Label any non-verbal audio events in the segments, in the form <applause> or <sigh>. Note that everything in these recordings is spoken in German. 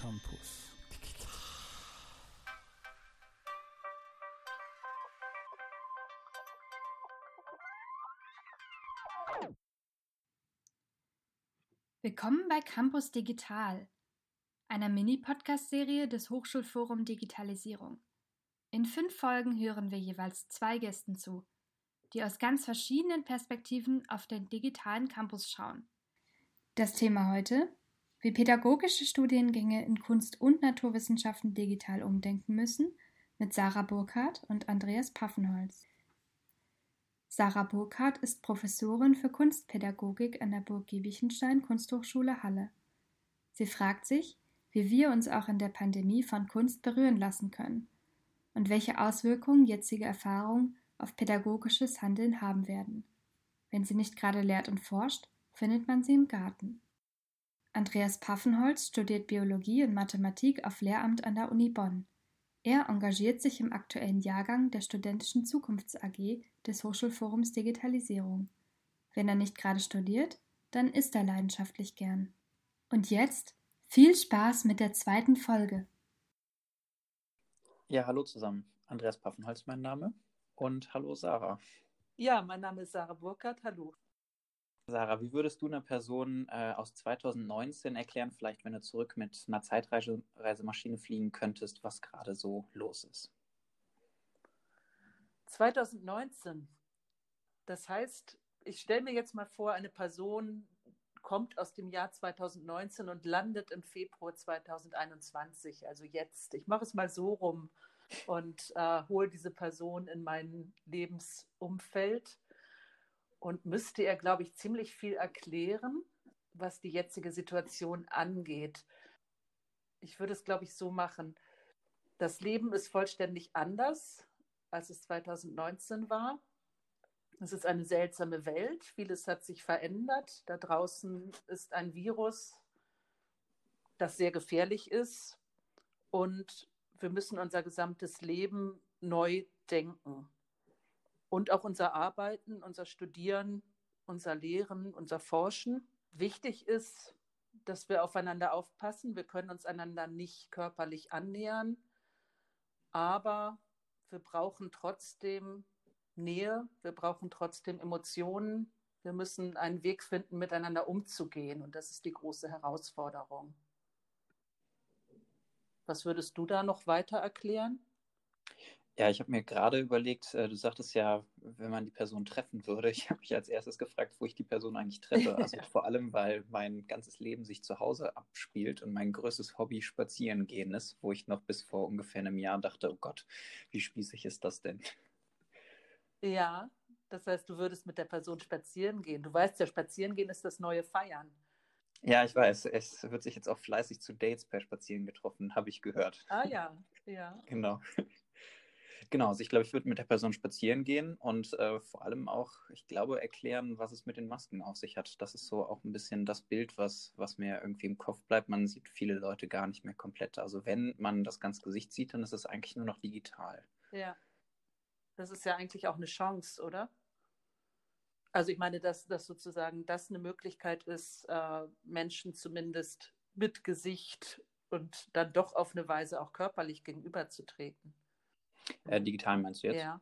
Campus. Willkommen bei Campus Digital, einer Mini-Podcast-Serie des Hochschulforum Digitalisierung. In fünf Folgen hören wir jeweils zwei Gästen zu, die aus ganz verschiedenen Perspektiven auf den digitalen Campus schauen. Das Thema heute, wie pädagogische Studiengänge in Kunst- und Naturwissenschaften digital umdenken müssen, mit Sarah Burkhardt und Andreas Paffenholz. Sarah Burkhardt ist Professorin für Kunstpädagogik an der Burg Giebichenstein Kunsthochschule Halle. Sie fragt sich, wie wir uns auch in der Pandemie von Kunst berühren lassen können und welche Auswirkungen jetzige Erfahrungen auf pädagogisches Handeln haben werden. Wenn sie nicht gerade lehrt und forscht, findet man sie im Garten. Andreas Paffenholz studiert Biologie und Mathematik auf Lehramt an der Uni Bonn. Er engagiert sich im aktuellen Jahrgang der Studentischen Zukunfts AG des Hochschulforums Digitalisierung. Wenn er nicht gerade studiert, dann isst er leidenschaftlich gern. Und jetzt viel Spaß mit der zweiten Folge. Ja, hallo zusammen. Andreas Paffenholz mein Name und hallo Sarah. Ja, mein Name ist Sarah Burkhardt. Hallo. Sarah, wie würdest du einer Person äh, aus 2019 erklären, vielleicht wenn du zurück mit einer Zeitreisemaschine fliegen könntest, was gerade so los ist? 2019. Das heißt, ich stelle mir jetzt mal vor, eine Person kommt aus dem Jahr 2019 und landet im Februar 2021, also jetzt. Ich mache es mal so rum und äh, hole diese Person in mein Lebensumfeld und müsste er, glaube ich, ziemlich viel erklären, was die jetzige Situation angeht. Ich würde es, glaube ich, so machen. Das Leben ist vollständig anders, als es 2019 war. Es ist eine seltsame Welt. Vieles hat sich verändert. Da draußen ist ein Virus, das sehr gefährlich ist. Und wir müssen unser gesamtes Leben neu denken und auch unser Arbeiten, unser Studieren, unser Lehren, unser Forschen. Wichtig ist, dass wir aufeinander aufpassen. Wir können uns einander nicht körperlich annähern, aber wir brauchen trotzdem Nähe, wir brauchen trotzdem Emotionen. Wir müssen einen Weg finden, miteinander umzugehen. Und das ist die große Herausforderung. Was würdest du da noch weiter erklären? Ja, ich habe mir gerade überlegt, äh, du sagtest ja, wenn man die Person treffen würde. Ich habe mich als erstes gefragt, wo ich die Person eigentlich treffe. Also <laughs> vor allem, weil mein ganzes Leben sich zu Hause abspielt und mein größtes Hobby spazieren gehen ist, wo ich noch bis vor ungefähr einem Jahr dachte, oh Gott, wie spießig ist das denn? Ja, das heißt, du würdest mit der Person spazieren gehen. Du weißt ja, spazieren gehen ist das neue Feiern. Ja, ich weiß. Es wird sich jetzt auch fleißig zu Dates per Spazieren getroffen, habe ich gehört. Ah ja, ja. <laughs> Genau. Genau, also ich glaube, ich würde mit der Person spazieren gehen und äh, vor allem auch, ich glaube, erklären, was es mit den Masken auf sich hat. Das ist so auch ein bisschen das Bild, was, was mir irgendwie im Kopf bleibt. Man sieht viele Leute gar nicht mehr komplett. Also wenn man das ganze Gesicht sieht, dann ist es eigentlich nur noch digital. Ja. Das ist ja eigentlich auch eine Chance, oder? Also ich meine, dass, dass sozusagen das eine Möglichkeit ist, äh, Menschen zumindest mit Gesicht und dann doch auf eine Weise auch körperlich gegenüberzutreten. Äh, digital meinst du jetzt? Ja.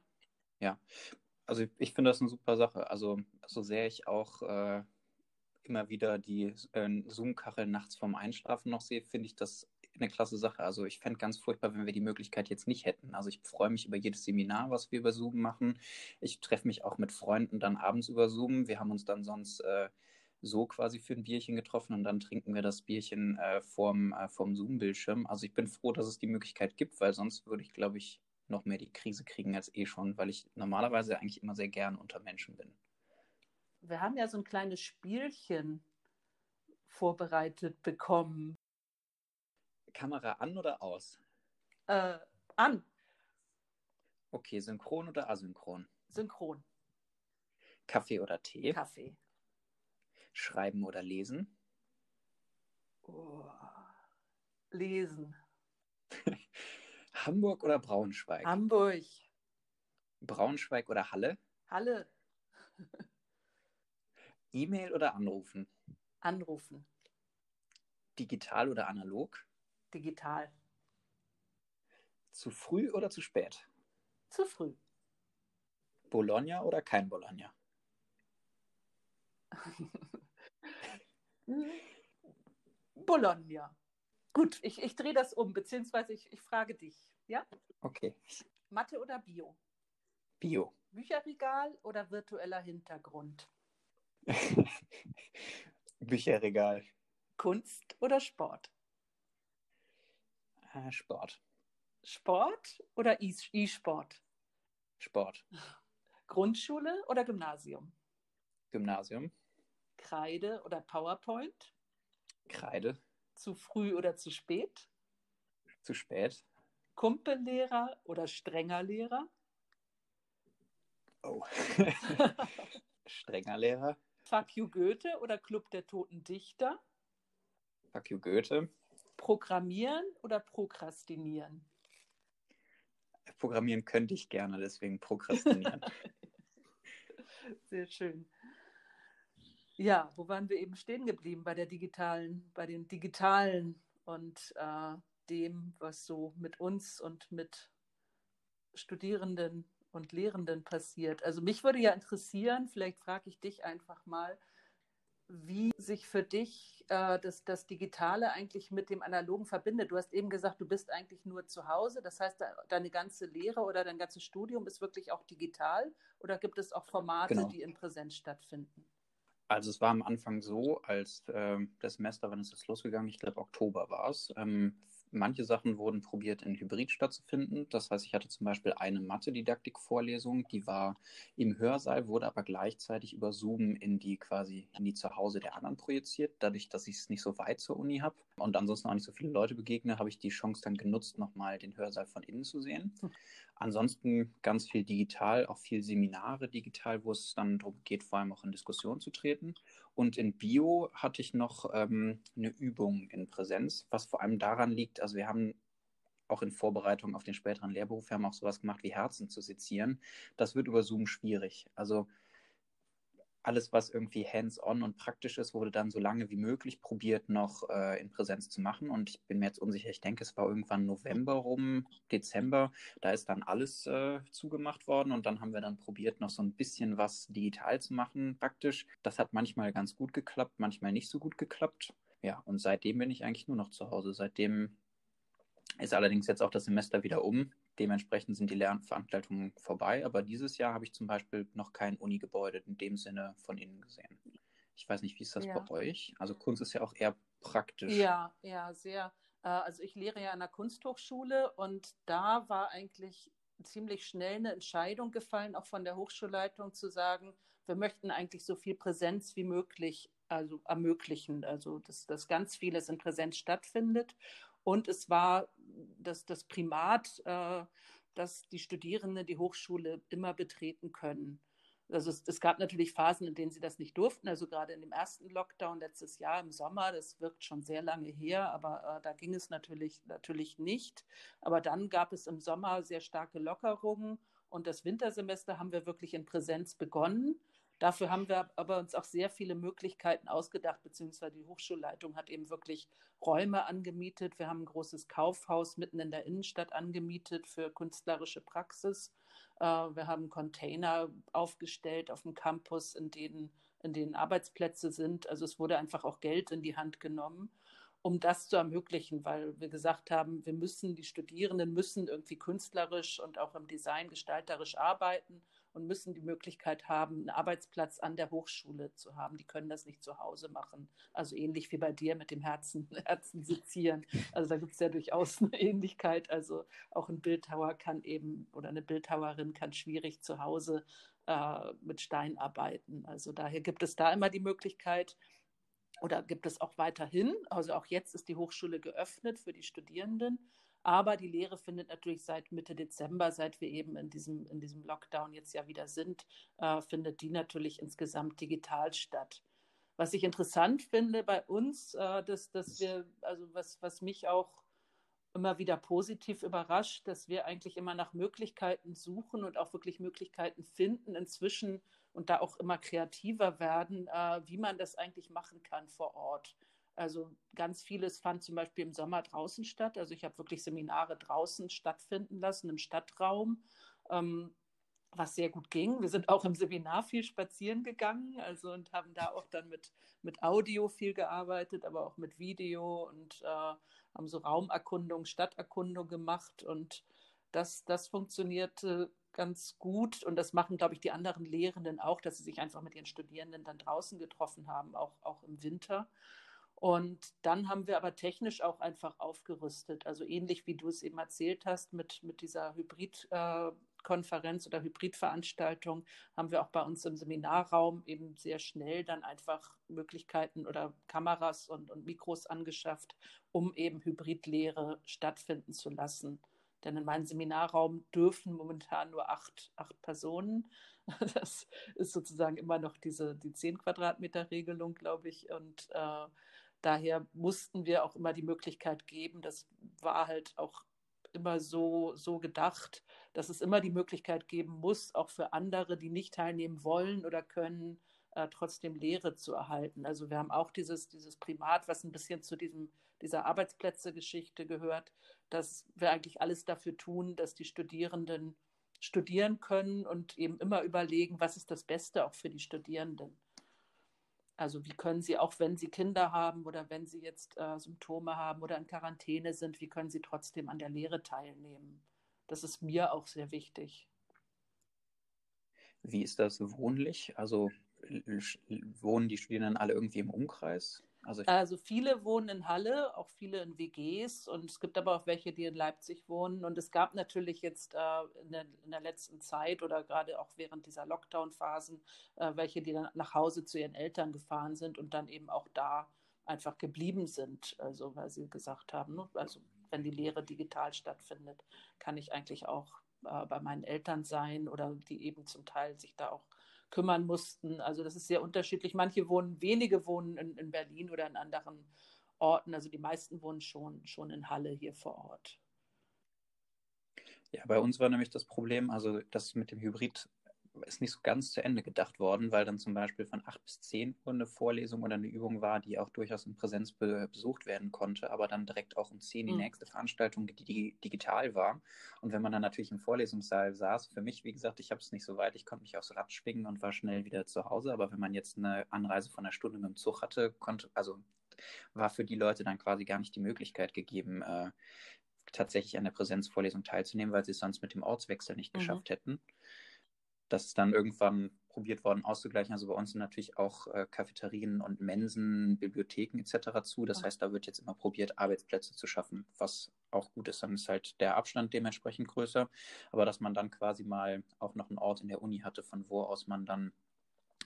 Ja. Also ich, ich finde das eine super Sache. Also so sehr ich auch äh, immer wieder die äh, Zoom-Kachel nachts vorm Einschlafen noch sehe, finde ich das eine klasse Sache. Also ich fände ganz furchtbar, wenn wir die Möglichkeit jetzt nicht hätten. Also ich freue mich über jedes Seminar, was wir über Zoom machen. Ich treffe mich auch mit Freunden dann abends über Zoom. Wir haben uns dann sonst äh, so quasi für ein Bierchen getroffen und dann trinken wir das Bierchen äh, vorm, äh, vorm Zoom-Bildschirm. Also ich bin froh, dass es die Möglichkeit gibt, weil sonst würde ich, glaube ich, noch mehr die Krise kriegen als eh schon, weil ich normalerweise eigentlich immer sehr gern unter Menschen bin. Wir haben ja so ein kleines Spielchen vorbereitet bekommen. Kamera an oder aus? Äh, an. Okay, synchron oder asynchron? Synchron. Kaffee oder Tee? Kaffee. Schreiben oder lesen? Oh. Lesen. <laughs> Hamburg oder Braunschweig? Hamburg. Braunschweig oder Halle? Halle. E-Mail oder anrufen? Anrufen. Digital oder analog? Digital. Zu früh oder zu spät? Zu früh. Bologna oder kein Bologna? <laughs> Bologna. Gut, ich, ich drehe das um, beziehungsweise ich, ich frage dich. Ja? Okay. Mathe oder Bio? Bio. Bücherregal oder virtueller Hintergrund? <laughs> Bücherregal. Kunst oder Sport? Äh, Sport. Sport oder E- E-Sport? Sport. Grundschule oder Gymnasium? Gymnasium. Kreide oder PowerPoint? Kreide. Zu früh oder zu spät? Zu spät. Kumpellehrer oder strenger Lehrer? Oh. <laughs> Strenger Lehrer. Fuck you Goethe oder Club der Toten Dichter? Fuck you Goethe. Programmieren oder prokrastinieren? Programmieren könnte ich gerne, deswegen prokrastinieren. <laughs> Sehr schön. Ja, wo waren wir eben stehen geblieben? Bei der digitalen, bei den digitalen und äh, dem, was so mit uns und mit Studierenden und Lehrenden passiert. Also mich würde ja interessieren, vielleicht frage ich dich einfach mal, wie sich für dich äh, das, das Digitale eigentlich mit dem Analogen verbindet. Du hast eben gesagt, du bist eigentlich nur zu Hause. Das heißt, deine ganze Lehre oder dein ganzes Studium ist wirklich auch digital oder gibt es auch Formate, Genau. die in Präsenz stattfinden? Also es war am Anfang so, als ähm, das Semester, wann ist das losgegangen? Ich glaube, Oktober war es. Ähm, manche Sachen wurden probiert, in Hybrid stattzufinden. Das heißt, ich hatte zum Beispiel eine Mathe-Didaktik-Vorlesung, die war im Hörsaal, wurde aber gleichzeitig über Zoom in die quasi in die Zuhause der anderen projiziert. Dadurch, dass ich es nicht so weit zur Uni habe und ansonsten auch nicht so viele Leute begegne, habe ich die Chance dann genutzt, nochmal den Hörsaal von innen zu sehen. Ansonsten ganz viel digital, auch viel Seminare digital, wo es dann darum geht, vor allem auch in Diskussion zu treten. Und in Bio hatte ich noch ähm, eine Übung in Präsenz, was vor allem daran liegt, also wir haben auch in Vorbereitung auf den späteren Lehrberuf, wir haben auch sowas gemacht wie Herzen zu sezieren. Das wird über Zoom schwierig. Also alles, was irgendwie hands-on und praktisch ist, wurde dann so lange wie möglich probiert, noch äh, in Präsenz zu machen. Und ich bin mir jetzt unsicher, ich denke, es war irgendwann November rum, Dezember. Da ist dann alles äh, zugemacht worden und dann haben wir dann probiert, noch so ein bisschen was digital zu machen, praktisch. Das hat manchmal ganz gut geklappt, manchmal nicht so gut geklappt. Ja, und seitdem bin ich eigentlich nur noch zu Hause. Seitdem ist allerdings jetzt auch das Semester wieder um. Dementsprechend sind die Lernveranstaltungen vorbei. Aber dieses Jahr habe ich zum Beispiel noch kein Uni-Gebäude in dem Sinne von innen gesehen. Ich weiß nicht, wie ist das Ja. bei euch? Also Kunst ist ja auch eher praktisch. Ja, ja, sehr. Äh, Also ich lehre ja an der Kunsthochschule und da war eigentlich ziemlich schnell eine Entscheidung gefallen, auch von der Hochschulleitung zu sagen, wir möchten eigentlich so viel Präsenz wie möglich also ermöglichen, also dass, dass ganz vieles in Präsenz stattfindet. Und es war das, das Primat, äh, dass die Studierenden die Hochschule immer betreten können. Also es, es, gab natürlich Phasen, in denen sie das nicht durften. Also gerade in dem ersten Lockdown letztes Jahr im Sommer, das wirkt schon sehr lange her, aber äh, da ging es natürlich, natürlich nicht. Aber dann gab es im Sommer sehr starke Lockerungen und das Wintersemester haben wir wirklich in Präsenz begonnen. Dafür haben wir aber uns auch sehr viele Möglichkeiten ausgedacht, beziehungsweise die Hochschulleitung hat eben wirklich Räume angemietet. Wir haben ein großes Kaufhaus mitten in der Innenstadt angemietet für künstlerische Praxis. Äh, Wir haben Container aufgestellt auf dem Campus, in denen, in denen Arbeitsplätze sind. Also es wurde einfach auch Geld in die Hand genommen, um das zu ermöglichen, weil wir gesagt haben, wir müssen, die Studierenden müssen irgendwie künstlerisch und auch im Design gestalterisch arbeiten und müssen die Möglichkeit haben, einen Arbeitsplatz an der Hochschule zu haben. Die können das nicht zu Hause machen. Also ähnlich wie bei dir mit dem Herzen, <laughs> Herzen sezieren. Also da gibt es ja durchaus eine Ähnlichkeit. Also auch ein Bildhauer kann eben oder eine Bildhauerin kann schwierig zu Hause äh, mit Stein arbeiten. Also daher gibt es da immer die Möglichkeit, oder gibt es auch weiterhin. Also auch jetzt ist die Hochschule geöffnet für die Studierenden. Aber die Lehre findet natürlich seit Mitte Dezember, seit wir eben in diesem, in diesem Lockdown jetzt ja wieder sind, äh, findet die natürlich insgesamt digital statt. Was ich interessant finde bei uns, äh, dass, dass wir, also was, was mich auch immer wieder positiv überrascht, dass wir eigentlich immer nach Möglichkeiten suchen und auch wirklich Möglichkeiten finden inzwischen und da auch immer kreativer werden, äh, wie man das eigentlich machen kann vor Ort. Also ganz vieles fand zum Beispiel im Sommer draußen statt. Also ich habe wirklich Seminare draußen stattfinden lassen, im Stadtraum, ähm, was sehr gut ging. Wir sind auch im Seminar viel spazieren gegangen, also und haben da auch dann mit, mit Audio viel gearbeitet, aber auch mit Video und äh, haben so Raumerkundung, Stadterkundung gemacht und das, das funktionierte ganz gut und das machen, glaube ich, die anderen Lehrenden auch, dass sie sich einfach mit ihren Studierenden dann draußen getroffen haben, auch, auch im Winter. Und dann haben wir aber technisch auch einfach aufgerüstet. Also ähnlich wie du es eben erzählt hast mit, mit dieser Hybridkonferenz äh, oder Hybridveranstaltung, haben wir auch bei uns im Seminarraum eben sehr schnell dann einfach Möglichkeiten oder Kameras und, und Mikros angeschafft, um eben Hybridlehre stattfinden zu lassen. Denn in meinem Seminarraum dürfen momentan nur acht, acht Personen. <laughs> Das ist sozusagen immer noch diese die 10 Quadratmeter Regelung, glaube ich. Und äh, daher mussten wir auch immer die Möglichkeit geben, das war halt auch immer so, so gedacht, dass es immer die Möglichkeit geben muss, auch für andere, die nicht teilnehmen wollen oder können, äh, trotzdem Lehre zu erhalten. Also wir haben auch dieses, dieses Primat, was ein bisschen zu diesem, dieser Arbeitsplätze-Geschichte gehört, dass wir eigentlich alles dafür tun, dass die Studierenden studieren können und eben immer überlegen, was ist das Beste auch für die Studierenden. Also wie können sie, auch wenn sie Kinder haben oder wenn sie jetzt äh, Symptome haben oder in Quarantäne sind, wie können sie trotzdem an der Lehre teilnehmen? Das ist mir auch sehr wichtig. Wie ist das wohnlich? Also wohnen die Studierenden alle irgendwie im Umkreis? Also, also, viele wohnen in Halle, auch viele in WGs und es gibt aber auch welche, die in Leipzig wohnen. Und es gab natürlich jetzt äh, in, der, in, der, letzten Zeit oder gerade auch während dieser Lockdown-Phasen äh, welche, die dann nach Hause zu ihren Eltern gefahren sind und dann eben auch da einfach geblieben sind. Also weil sie gesagt haben, ne, also wenn die Lehre digital stattfindet, kann ich eigentlich auch äh, bei meinen Eltern sein oder die eben zum Teil sich da auch kümmern mussten. Also das ist sehr unterschiedlich. Manche wohnen, wenige wohnen in, in Berlin oder in anderen Orten. Also die meisten wohnen schon, schon in Halle hier vor Ort. Ja, bei uns war nämlich das Problem, also das mit dem Hybrid ist nicht so ganz zu Ende gedacht worden, weil dann zum Beispiel von acht bis zehn Uhr eine Vorlesung oder eine Übung war, die auch durchaus in Präsenz be besucht werden konnte, aber dann direkt auch um zehn die mhm. nächste Veranstaltung, die, die, digital war. Und wenn man dann natürlich im Vorlesungssaal saß, für mich, wie gesagt, ich habe es nicht so weit, ich konnte mich aufs Rad schwingen und war schnell wieder zu Hause, aber wenn man jetzt eine Anreise von einer Stunde mit dem Zug hatte, konnte, also war für die Leute dann quasi gar nicht die Möglichkeit gegeben, äh, tatsächlich an der Präsenzvorlesung teilzunehmen, weil sie es sonst mit dem Ortswechsel nicht mhm. geschafft hätten das ist dann irgendwann probiert worden auszugleichen. Also bei uns sind natürlich auch äh, Cafeterien und Mensen, Bibliotheken etc. zu. Das heißt, da wird jetzt immer probiert, Arbeitsplätze zu schaffen, was auch gut ist. Dann ist halt der Abstand dementsprechend größer. Aber dass man dann quasi mal auch noch einen Ort in der Uni hatte, von wo aus man dann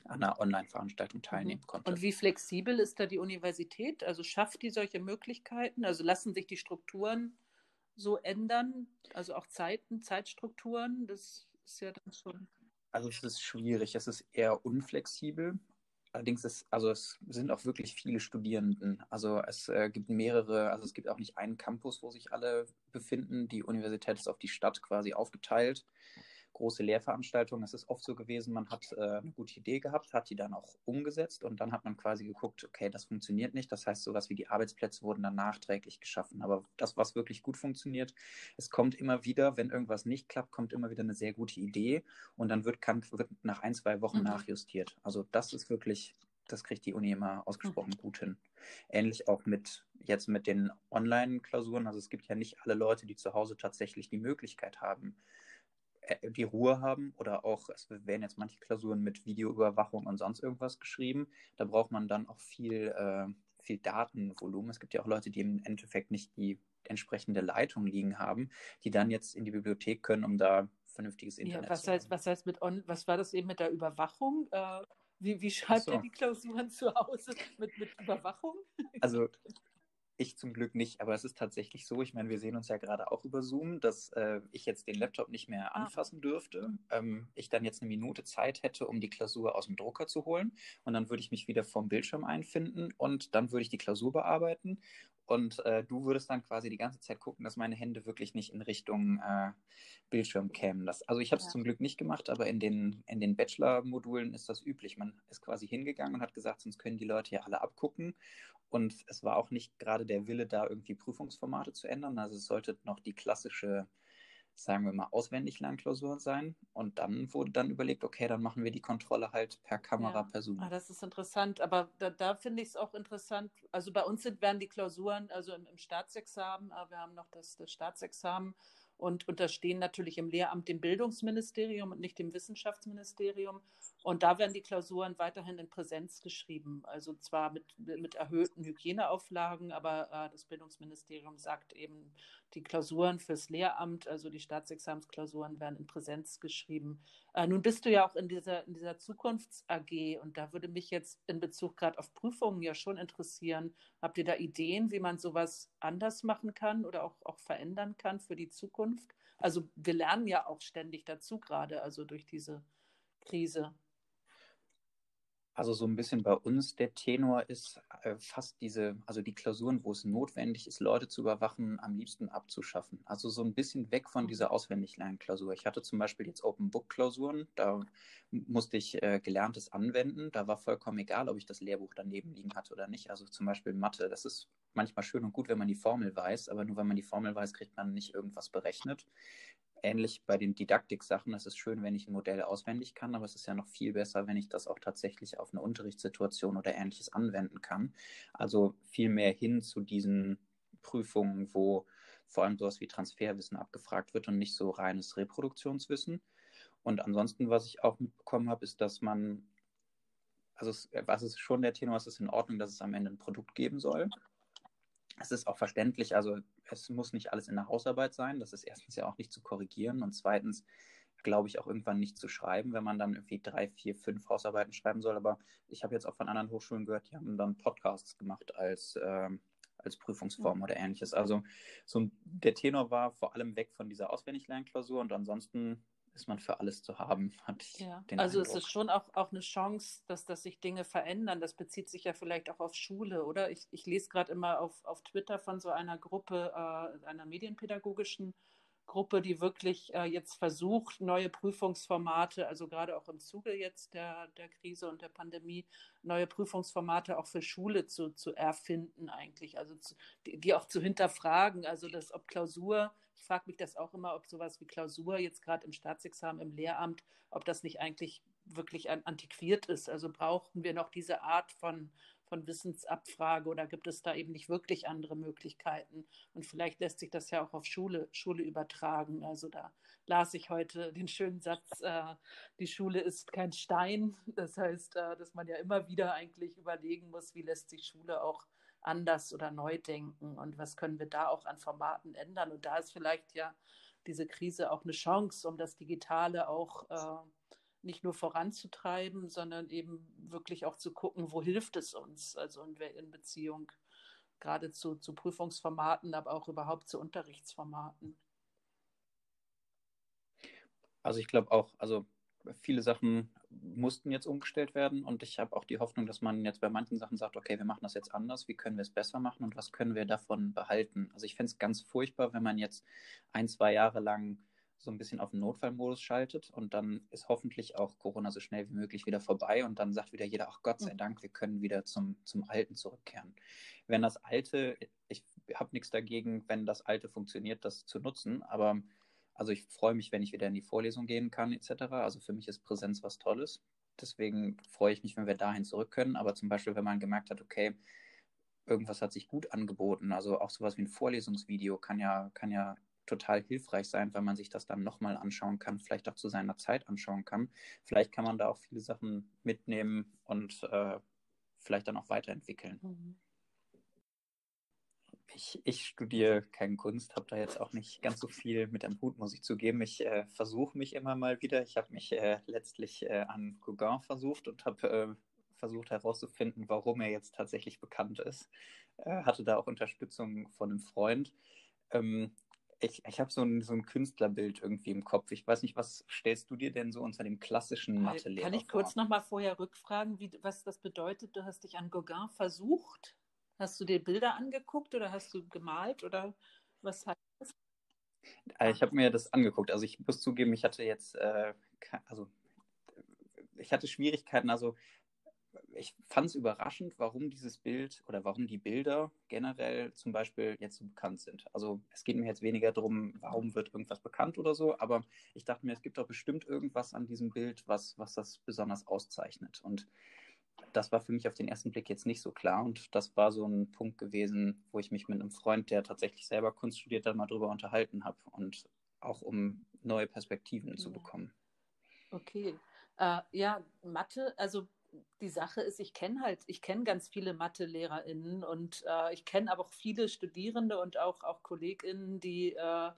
an einer Online-Veranstaltung mhm. teilnehmen konnte. Und wie flexibel ist da die Universität? Also schafft die solche Möglichkeiten? Also lassen sich die Strukturen so ändern? Also auch Zeiten, Zeitstrukturen? Das ist ja dann schon. Also es ist schwierig, es ist eher unflexibel. Allerdings ist, also es sind auch wirklich viele Studierenden. Also es äh, gibt mehrere, also es gibt auch nicht einen Campus, wo sich alle befinden. Die Universität ist auf die Stadt quasi aufgeteilt große Lehrveranstaltungen. Es ist oft so gewesen, man hat äh, eine gute Idee gehabt, hat die dann auch umgesetzt und dann hat man quasi geguckt, okay, das funktioniert nicht. Das heißt, sowas wie die Arbeitsplätze wurden dann nachträglich geschaffen. Aber das, was wirklich gut funktioniert, es kommt immer wieder, wenn irgendwas nicht klappt, kommt immer wieder eine sehr gute Idee und dann wird, kann, wird nach ein, zwei Wochen mhm. nachjustiert. Also das ist wirklich, das kriegt die Uni immer ausgesprochen mhm. gut hin. Ähnlich auch mit jetzt mit den Online-Klausuren. Also es gibt ja nicht alle Leute, die zu Hause tatsächlich die Möglichkeit haben, die Ruhe haben oder auch, es werden jetzt manche Klausuren mit Videoüberwachung und sonst irgendwas geschrieben. Da braucht man dann auch viel, äh, viel Datenvolumen. Es gibt ja auch Leute, die im Endeffekt nicht die entsprechende Leitung liegen haben, die dann jetzt in die Bibliothek können, um da vernünftiges Internet ja, was zu heißt. Was heißt mit on, was war das eben mit der Überwachung? Äh, wie, wie schreibt so. ihr die Klausuren <laughs> zu Hause mit, mit Überwachung? Also ich zum Glück nicht, aber es ist tatsächlich so, ich meine, wir sehen uns ja gerade auch über Zoom, dass äh, ich jetzt den Laptop nicht mehr ah. anfassen dürfte. Ähm, ich dann jetzt eine Minute Zeit hätte, um die Klausur aus dem Drucker zu holen und dann würde ich mich wieder vorm Bildschirm einfinden und dann würde ich die Klausur bearbeiten und äh, du würdest dann quasi die ganze Zeit gucken, dass meine Hände wirklich nicht in Richtung äh, Bildschirm kämen. Das, also ich habe es ja. zum Glück nicht gemacht, aber in den, in den Bachelor-Modulen ist das üblich. Man ist quasi hingegangen und hat gesagt, sonst können die Leute ja alle abgucken. Und es war auch nicht gerade der Wille, da irgendwie Prüfungsformate zu ändern. Also es sollte noch die klassische sagen wir mal, auswendig Lernklausuren sein. Und dann wurde dann überlegt, okay, dann machen wir die Kontrolle halt per Kamera, ja. per Zoom. Ah, das ist interessant, aber da, da finde ich es auch interessant. Also bei uns sind, werden die Klausuren, also im, im Staatsexamen, aber wir haben noch das, das Staatsexamen und unterstehen natürlich im Lehramt dem Bildungsministerium und nicht dem Wissenschaftsministerium. Und da werden die Klausuren weiterhin in Präsenz geschrieben, also zwar mit, mit erhöhten Hygieneauflagen, aber äh, das Bildungsministerium sagt eben, die Klausuren fürs Lehramt, also die Staatsexamensklausuren, werden in Präsenz geschrieben. Äh, nun bist du ja auch in dieser, in dieser Zukunfts-AG und da würde mich jetzt in Bezug gerade auf Prüfungen ja schon interessieren. Habt ihr da Ideen, wie man sowas anders machen kann oder auch, auch verändern kann für die Zukunft? Also wir lernen ja auch ständig dazu gerade, also durch diese Krise. Also so ein bisschen bei uns der Tenor ist äh, fast diese, also die Klausuren, wo es notwendig ist, Leute zu überwachen, am liebsten abzuschaffen. Also so ein bisschen weg von dieser mhm. Auswendiglernen-Klausur. Ich hatte zum Beispiel jetzt Open Book Klausuren, da musste ich äh, Gelerntes anwenden. Da war vollkommen egal, ob ich das Lehrbuch daneben liegen hatte oder nicht. Also zum Beispiel Mathe, das ist manchmal schön und gut, wenn man die Formel weiß, aber nur wenn man die Formel weiß, kriegt man nicht irgendwas berechnet ähnlich bei den Didaktik-Sachen. Es ist schön, wenn ich ein Modell auswendig kann, aber es ist ja noch viel besser, wenn ich das auch tatsächlich auf eine Unterrichtssituation oder ähnliches anwenden kann. Also viel mehr hin zu diesen Prüfungen, wo vor allem sowas wie Transferwissen abgefragt wird und nicht so reines Reproduktionswissen. Und ansonsten, was ich auch mitbekommen habe, ist, dass man, also es, was ist schon der Tenor, es ist in Ordnung, dass es am Ende ein Produkt geben soll es ist auch verständlich, also es muss nicht alles in der Hausarbeit sein. Das ist erstens ja auch nicht zu korrigieren und zweitens glaube ich auch irgendwann nicht zu schreiben, wenn man dann irgendwie drei, vier, fünf Hausarbeiten schreiben soll. Aber ich habe jetzt auch von anderen Hochschulen gehört, die haben dann Podcasts gemacht als, äh, als Prüfungsform ja. oder ähnliches. Also so der Tenor war vor allem weg von dieser Auswendiglernklausur und ansonsten ist man für alles zu haben, hatte ich ja. den Also Eindruck. es ist schon auch, auch eine Chance, dass, dass sich Dinge verändern. Das bezieht sich ja vielleicht auch auf Schule, oder? Ich, ich lese gerade immer auf, auf Twitter von so einer Gruppe, äh, einer medienpädagogischen Gruppe, die wirklich äh, jetzt versucht, neue Prüfungsformate, also gerade auch im Zuge jetzt der, der Krise und der Pandemie, neue Prüfungsformate auch für Schule zu, zu erfinden eigentlich, also zu, die, die auch zu hinterfragen, also das, ob Klausur ich frage mich das auch immer, ob sowas wie Klausur jetzt gerade im Staatsexamen, im Lehramt, ob das nicht eigentlich wirklich antiquiert ist. Also brauchen wir noch diese Art von, von Wissensabfrage oder gibt es da eben nicht wirklich andere Möglichkeiten? Und vielleicht lässt sich das ja auch auf Schule, Schule übertragen. Also da las ich heute den schönen Satz, äh, die Schule ist kein Stein. Das heißt, äh, dass man ja immer wieder eigentlich überlegen muss, wie lässt sich Schule auch anders oder neu denken und was können wir da auch an Formaten ändern. Und da ist vielleicht ja diese Krise auch eine Chance, um das Digitale auch äh, nicht nur voranzutreiben, sondern eben wirklich auch zu gucken, wo hilft es uns, also in, in Beziehung gerade zu, zu Prüfungsformaten, aber auch überhaupt zu Unterrichtsformaten. Also ich glaube auch, also viele Sachen mussten jetzt umgestellt werden und ich habe auch die Hoffnung, dass man jetzt bei manchen Sachen sagt, okay, wir machen das jetzt anders, wie können wir es besser machen und was können wir davon behalten. Also ich fände es ganz furchtbar, wenn man jetzt ein, zwei Jahre lang so ein bisschen auf den Notfallmodus schaltet und dann ist hoffentlich auch Corona so schnell wie möglich wieder vorbei und dann sagt wieder jeder, ach Gott sei Dank, wir können wieder zum, zum Alten zurückkehren. Wenn das Alte, ich habe nichts dagegen, wenn das Alte funktioniert, das zu nutzen, aber also ich freue mich, wenn ich wieder in die Vorlesung gehen kann, etc. Also für mich ist Präsenz was Tolles. Deswegen freue ich mich, wenn wir dahin zurück können. Aber zum Beispiel, wenn man gemerkt hat, okay, irgendwas hat sich gut angeboten, also auch sowas wie ein Vorlesungsvideo kann ja, kann ja total hilfreich sein, weil man sich das dann nochmal anschauen kann, vielleicht auch zu seiner Zeit anschauen kann. Vielleicht kann man da auch viele Sachen mitnehmen und äh, vielleicht dann auch weiterentwickeln. Mhm. Ich, ich studiere keine Kunst, habe da jetzt auch nicht ganz so viel mit am Hut, muss ich zugeben. Ich äh, versuche mich immer mal wieder. Ich habe mich äh, letztlich äh, an Gauguin versucht und habe äh, versucht herauszufinden, warum er jetzt tatsächlich bekannt ist. Äh, hatte da auch Unterstützung von einem Freund. Ähm, ich, ich habe so ein, so ein Künstlerbild irgendwie im Kopf. Ich weiß nicht, was stellst du dir denn so unter dem klassischen Mathelehrer Kann ich kurz nochmal vorher rückfragen, wie, was das bedeutet? Du hast dich an Gauguin versucht? Hast du dir Bilder angeguckt oder hast du gemalt oder was heißt das? Äh, ich habe mir das angeguckt. Also ich muss zugeben, ich hatte jetzt, äh, also ich hatte Schwierigkeiten. Also ich fand es überraschend, warum dieses Bild oder warum die Bilder generell zum Beispiel jetzt so bekannt sind. Also es geht mir jetzt weniger darum, warum wird irgendwas bekannt oder so, aber ich dachte mir, es gibt doch bestimmt irgendwas an diesem Bild, was, was das besonders auszeichnet. Und das war für mich auf den ersten Blick jetzt nicht so klar. Und das war so ein Punkt gewesen, wo ich mich mit einem Freund, der tatsächlich selber Kunst studiert hat, mal drüber unterhalten habe und auch um neue Perspektiven ja. zu bekommen. Okay. Äh, ja, Mathe, also die Sache ist, ich kenne halt, ich kenne ganz viele Mathe-LehrerInnen und äh, ich kenne aber auch viele Studierende und auch, auch KollegInnen, die äh,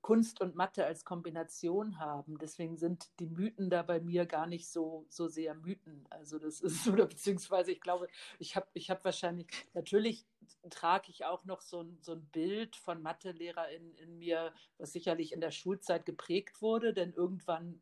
Kunst und Mathe als Kombination haben. Deswegen sind die Mythen da bei mir gar nicht so, so sehr Mythen. Also das ist, <laughs> oder beziehungsweise ich glaube, ich habe ich hab wahrscheinlich, natürlich trage ich auch noch so ein, so ein Bild von Mathelehrer in, in mir, was sicherlich in der Schulzeit geprägt wurde, denn irgendwann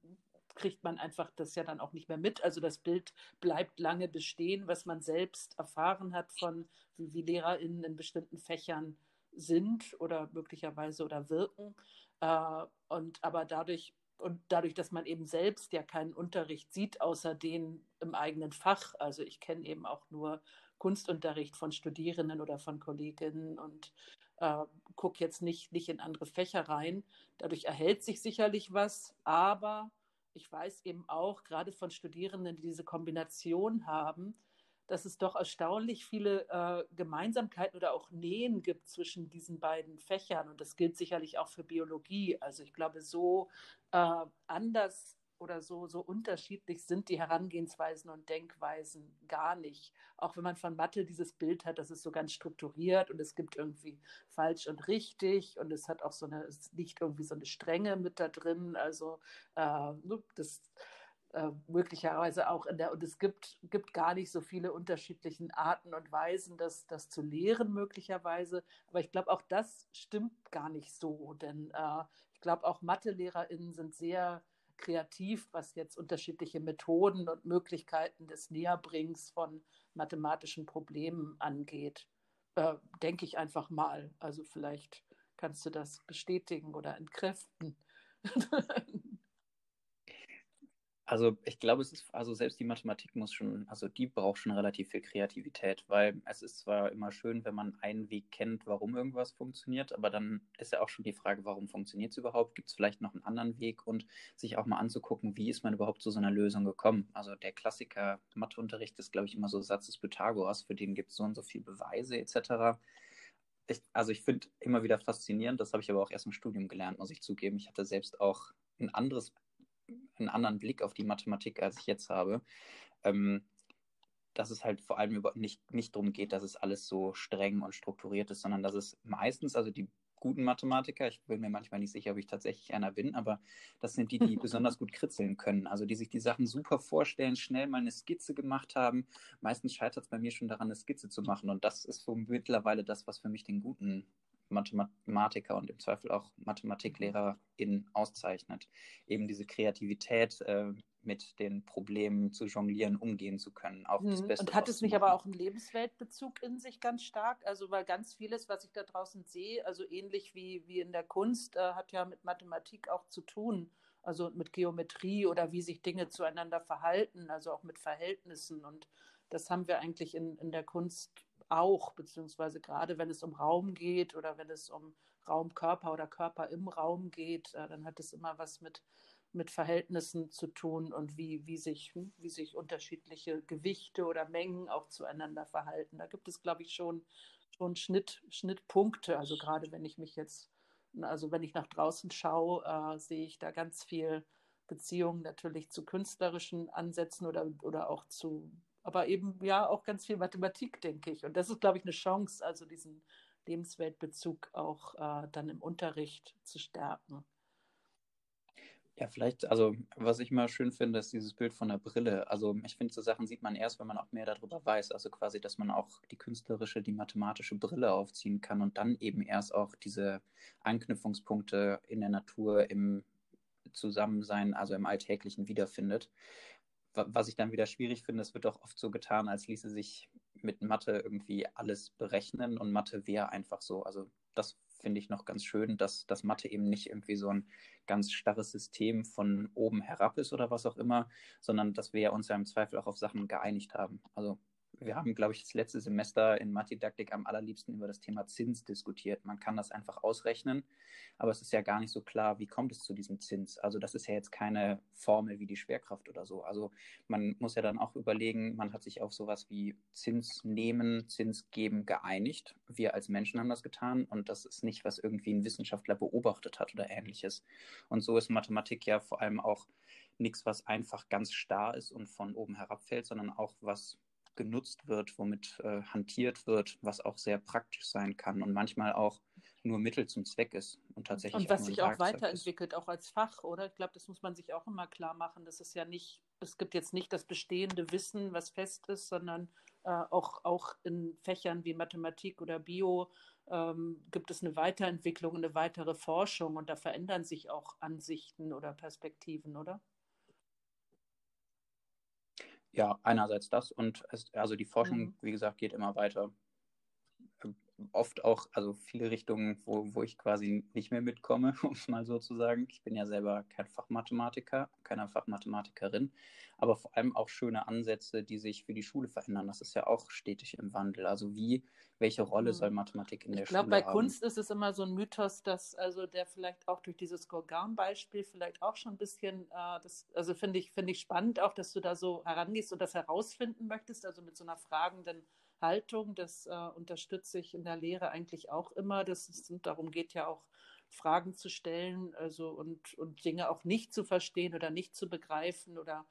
kriegt man einfach das ja dann auch nicht mehr mit. Also das Bild bleibt lange bestehen, was man selbst erfahren hat von, wie, wie LehrerInnen in bestimmten Fächern sind oder möglicherweise oder wirken. Äh, und aber dadurch, und dadurch, dass man eben selbst ja keinen Unterricht sieht, außer den im eigenen Fach, also ich kenne eben auch nur Kunstunterricht von Studierenden oder von Kolleginnen und äh, gucke jetzt nicht, nicht in andere Fächer rein. Dadurch erhält sich sicherlich was, aber ich weiß eben auch, gerade von Studierenden, die diese Kombination haben, dass es doch erstaunlich viele äh, Gemeinsamkeiten oder auch Nähen gibt zwischen diesen beiden Fächern. Und das gilt sicherlich auch für Biologie. Also ich glaube, so äh, anders oder so, so unterschiedlich sind die Herangehensweisen und Denkweisen gar nicht. Auch wenn man von Mathe dieses Bild hat, das ist so ganz strukturiert und es gibt irgendwie falsch und richtig und es hat auch so eine, es liegt irgendwie so eine Strenge mit da drin. Also äh, das äh, möglicherweise auch in der, und es gibt, gibt gar nicht so viele unterschiedlichen Arten und Weisen, das, das zu lehren, möglicherweise. Aber ich glaube, auch das stimmt gar nicht so, denn äh, ich glaube, auch MathelehrerInnen sind sehr kreativ, was jetzt unterschiedliche Methoden und Möglichkeiten des Näherbrings von mathematischen Problemen angeht. Äh, denke ich einfach mal. Also vielleicht kannst du das bestätigen oder entkräften. <laughs> Also ich glaube, es ist, also selbst die Mathematik muss schon, also die braucht schon relativ viel Kreativität, weil es ist zwar immer schön, wenn man einen Weg kennt, warum irgendwas funktioniert, aber dann ist ja auch schon die Frage, warum funktioniert es überhaupt? Gibt es vielleicht noch einen anderen Weg und sich auch mal anzugucken, wie ist man überhaupt zu so einer Lösung gekommen? Also der Klassiker Matheunterricht ist, glaube ich, immer so Satz des Pythagoras, für den gibt es so und so viele Beweise etc. Ich, also ich finde immer wieder faszinierend, das habe ich aber auch erst im Studium gelernt, muss ich zugeben. Ich hatte selbst auch ein anderes einen anderen Blick auf die Mathematik, als ich jetzt habe. Ähm, dass es halt vor allem nicht, nicht darum geht, dass es alles so streng und strukturiert ist, sondern dass es meistens, also die guten Mathematiker, ich bin mir manchmal nicht sicher, ob ich tatsächlich einer bin, aber das sind die, die <laughs> besonders gut kritzeln können, also die sich die Sachen super vorstellen, schnell mal eine Skizze gemacht haben. Meistens scheitert es bei mir schon daran, eine Skizze zu machen und das ist so mittlerweile das, was für mich den guten Mathematiker und im Zweifel auch MathematiklehrerInnen auszeichnet. Eben diese Kreativität, äh, mit den Problemen zu jonglieren, umgehen zu können. Auch das mhm. Beste und hat es nicht aber auch einen Lebensweltbezug in sich ganz stark? Also, weil ganz vieles, was ich da draußen sehe, also ähnlich wie, wie in der Kunst, äh, hat ja mit Mathematik auch zu tun. Also mit Geometrie oder wie sich Dinge zueinander verhalten, also auch mit Verhältnissen. Und das haben wir eigentlich in, in der Kunst auch, beziehungsweise gerade wenn es um Raum geht oder wenn es um Raumkörper oder Körper im Raum geht, äh, dann hat es immer was mit, mit Verhältnissen zu tun und wie, wie, sich, wie sich unterschiedliche Gewichte oder Mengen auch zueinander verhalten. Da gibt es, glaube ich, schon, schon Schnitt, Schnittpunkte. Also gerade wenn ich mich jetzt, also wenn ich nach draußen schaue, äh, sehe ich da ganz viel Beziehungen natürlich zu künstlerischen Ansätzen oder, oder auch zu aber eben ja auch ganz viel Mathematik, denke ich. Und das ist, glaube ich, eine Chance, also diesen Lebensweltbezug auch äh, dann im Unterricht zu stärken. Ja, vielleicht, also was ich mal schön finde, ist dieses Bild von der Brille. Also ich finde, so Sachen sieht man erst, wenn man auch mehr darüber weiß. Also quasi, dass man auch die künstlerische, die mathematische Brille aufziehen kann und dann eben erst auch diese Anknüpfungspunkte in der Natur, im Zusammensein, also im Alltäglichen wiederfindet was ich dann wieder schwierig finde, es wird auch oft so getan, als ließe sich mit Mathe irgendwie alles berechnen und Mathe wäre einfach so. Also das finde ich noch ganz schön, dass, dass Mathe eben nicht irgendwie so ein ganz starres System von oben herab ist oder was auch immer, sondern dass wir uns ja im Zweifel auch auf Sachen geeinigt haben. Also wir haben, glaube ich, das letzte Semester in Mathedidaktik am allerliebsten über das Thema Zins diskutiert. Man kann das einfach ausrechnen, aber es ist ja gar nicht so klar, wie kommt es zu diesem Zins. Also das ist ja jetzt keine Formel wie die Schwerkraft oder so. Also man muss ja dann auch überlegen, man hat sich auf sowas wie Zins nehmen, Zins geben geeinigt. Wir als Menschen haben das getan und das ist nicht, was irgendwie ein Wissenschaftler beobachtet hat oder ähnliches. Und so ist Mathematik ja vor allem auch nichts, was einfach ganz starr ist und von oben herabfällt, sondern auch was genutzt wird, womit äh, hantiert wird, was auch sehr praktisch sein kann und manchmal auch nur Mittel zum Zweck ist und tatsächlich. Und was sich auch weiterentwickelt, ist. auch als Fach, oder? Ich glaube, das muss man sich auch immer klar machen. Das ist ja nicht, es gibt jetzt nicht das bestehende Wissen, was fest ist, sondern äh, auch, auch in Fächern wie Mathematik oder Bio ähm, gibt es eine Weiterentwicklung, eine weitere Forschung und da verändern sich auch Ansichten oder Perspektiven, oder? Ja, einerseits das und es, also die Forschung, mhm. wie gesagt, geht immer weiter. Oft auch, also viele Richtungen, wo, wo ich quasi nicht mehr mitkomme, <laughs> um es mal so zu sagen. Ich bin ja selber kein Fachmathematiker, keine Fachmathematikerin, aber vor allem auch schöne Ansätze, die sich für die Schule verändern. Das ist ja auch stetig im Wandel. Also wie, welche Rolle soll mhm. Mathematik in ich der glaub, Schule haben? Ich glaube, bei Kunst ist es immer so ein Mythos, dass also der vielleicht auch durch dieses Gorgan-Beispiel vielleicht auch schon ein bisschen, äh, das, also finde ich, finde ich spannend auch, dass du da so herangehst und das herausfinden möchtest, also mit so einer fragenden Haltung. Das äh, unterstütze ich in der Lehre eigentlich auch immer. Das ist, darum geht ja auch, Fragen zu stellen also und, und Dinge auch nicht zu verstehen oder nicht zu begreifen oder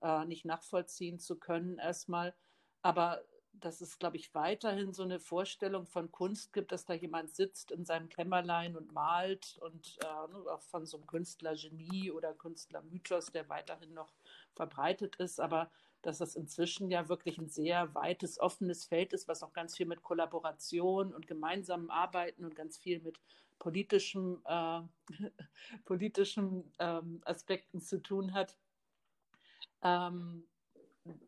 äh, nicht nachvollziehen zu können erstmal. Aber dass es, glaube ich, weiterhin so eine Vorstellung von Kunst gibt, dass da jemand sitzt in seinem Kämmerlein und malt und äh, auch von so einem Künstlergenie oder Künstlermythos, der weiterhin noch verbreitet ist. Aber dass das inzwischen ja wirklich ein sehr weites, offenes Feld ist, was auch ganz viel mit Kollaboration und gemeinsamem Arbeiten und ganz viel mit politischem, äh, <laughs> politischen ähm, Aspekten zu tun hat. Ähm,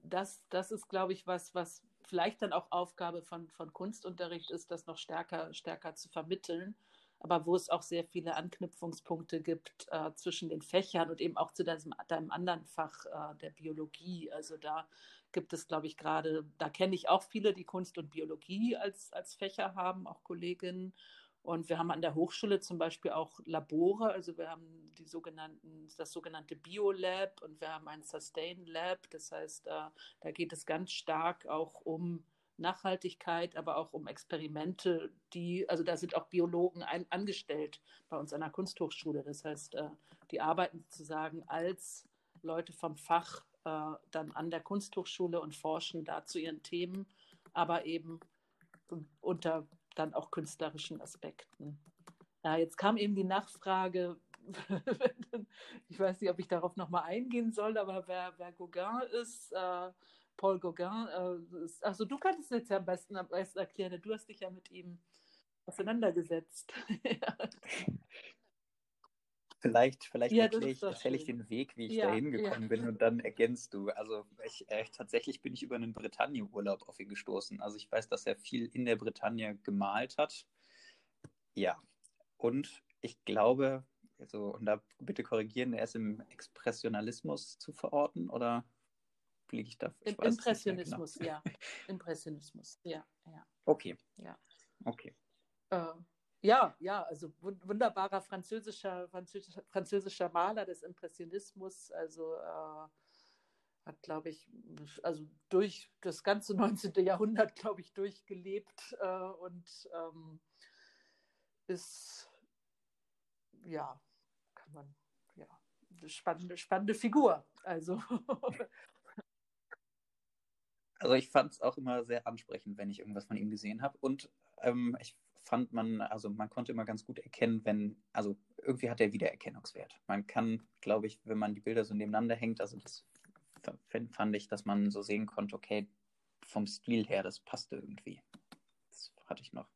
das, das ist, glaube ich, was, was vielleicht dann auch Aufgabe von, von Kunstunterricht ist, das noch stärker, stärker zu vermitteln. Aber wo es auch sehr viele Anknüpfungspunkte gibt äh, zwischen den Fächern und eben auch zu deinem, deinem anderen Fach äh, der Biologie. Also da gibt es, glaube ich, gerade, da kenne ich auch viele, die Kunst und Biologie als, als Fächer haben, auch Kolleginnen. Und wir haben an der Hochschule zum Beispiel auch Labore, also wir haben die sogenannten, das sogenannte Biolab und wir haben ein Sustain Lab. Das heißt, äh, da geht es ganz stark auch um Nachhaltigkeit, aber auch um Experimente, die, also da sind auch Biologen ein, angestellt bei uns an der Kunsthochschule. Das heißt, äh, die arbeiten sozusagen als Leute vom Fach äh, dann an der Kunsthochschule und forschen da zu ihren Themen, aber eben unter dann auch künstlerischen Aspekten. Ja, jetzt kam eben die Nachfrage, <laughs> ich weiß nicht, ob ich darauf nochmal eingehen soll, aber wer, wer Gauguin ist, äh, Paul Gauguin, äh, also du kannst es jetzt ja am besten, am besten erklären, du hast dich ja mit ihm auseinandergesetzt. <laughs> Vielleicht, vielleicht ja, erkläre ich, erzähle ich den Weg, wie ich ja, da hingekommen ja. bin und dann ergänzt du. Also ich, äh, tatsächlich bin ich über einen Bretagne-Urlaub auf ihn gestoßen. Also ich weiß, dass er viel in der Bretagne gemalt hat. Ja. Und ich glaube, also, und da bitte korrigieren, er ist im Expressionalismus zu verorten oder liege ich da? Ich Im Impressionismus, genau. ja. <laughs> Impressionismus, ja, ja. Okay. Ja. Okay. Äh, ja, ja, also wunderbarer französischer, französischer, französischer Maler des Impressionismus, also äh, hat, glaube ich, also durch das ganze <laughs> 19. Jahrhundert, glaube ich, durchgelebt äh, und ähm, ist, ja, kann man, ja, eine spannende, spannende Figur. Also. <laughs> also ich fand es auch immer sehr ansprechend, wenn ich irgendwas von ihm gesehen habe. Und ähm, ich fand man, also man konnte immer ganz gut erkennen, wenn, also irgendwie hat er Wiedererkennungswert. Man kann, glaube ich, wenn man die Bilder so nebeneinander hängt, also das fand ich, dass man so sehen konnte, okay, vom Stil her, das passte irgendwie. Das hatte ich noch.